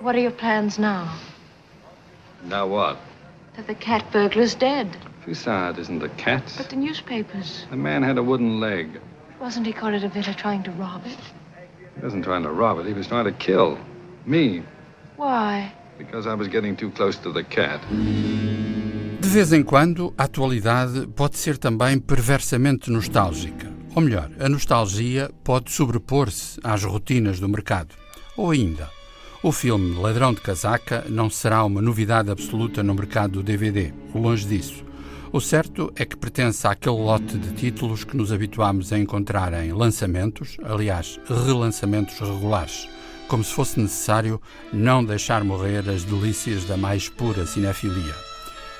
What are your plans now? Now what? That the cat burglar's dead. Foussard isn't the cat. But the newspapers. The man had a wooden leg. Wasn't Hippolyte a Villa trying to rob it? He wasn't trying to rob it. He was trying to kill me Why? because I was getting too close to the cat. De vez em quando, a atualidade pode ser também perversamente nostálgica. Ou melhor, a nostalgia pode sobrepor-se às rotinas do mercado. Ou ainda, o filme Ladrão de Casaca não será uma novidade absoluta no mercado do DVD. Longe disso. O certo é que pertence àquele lote de títulos que nos habituámos a encontrar em lançamentos, aliás, relançamentos regulares, como se fosse necessário não deixar morrer as delícias da mais pura cinefilia.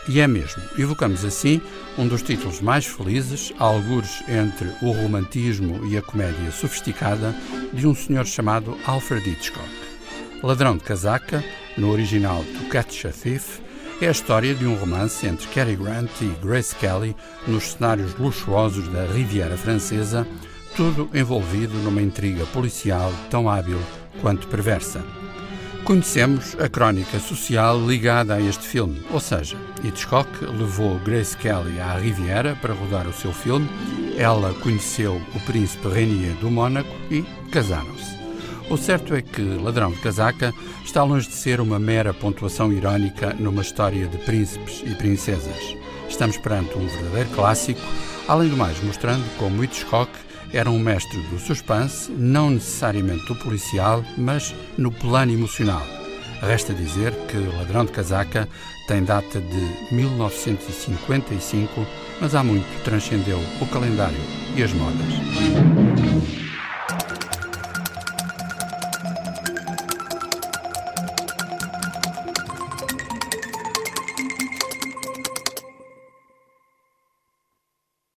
E é mesmo, evocamos assim um dos títulos mais felizes, algures entre o romantismo e a comédia sofisticada, de um senhor chamado Alfred Hitchcock. Ladrão de Casaca, no original To Catch a Thief, é a história de um romance entre Cary Grant e Grace Kelly nos cenários luxuosos da Riviera Francesa, tudo envolvido numa intriga policial tão hábil quanto perversa. Conhecemos a crónica social ligada a este filme, ou seja, Hitchcock levou Grace Kelly à Riviera para rodar o seu filme, ela conheceu o príncipe Rainier do Mônaco e casaram-se. O certo é que Ladrão de Casaca está longe de ser uma mera pontuação irónica numa história de príncipes e princesas. Estamos perante um verdadeiro clássico, além do mais mostrando como Hitchcock era um mestre do suspense, não necessariamente do policial, mas no plano emocional. Resta dizer que Ladrão de Casaca tem data de 1955, mas há muito transcendeu o calendário e as modas.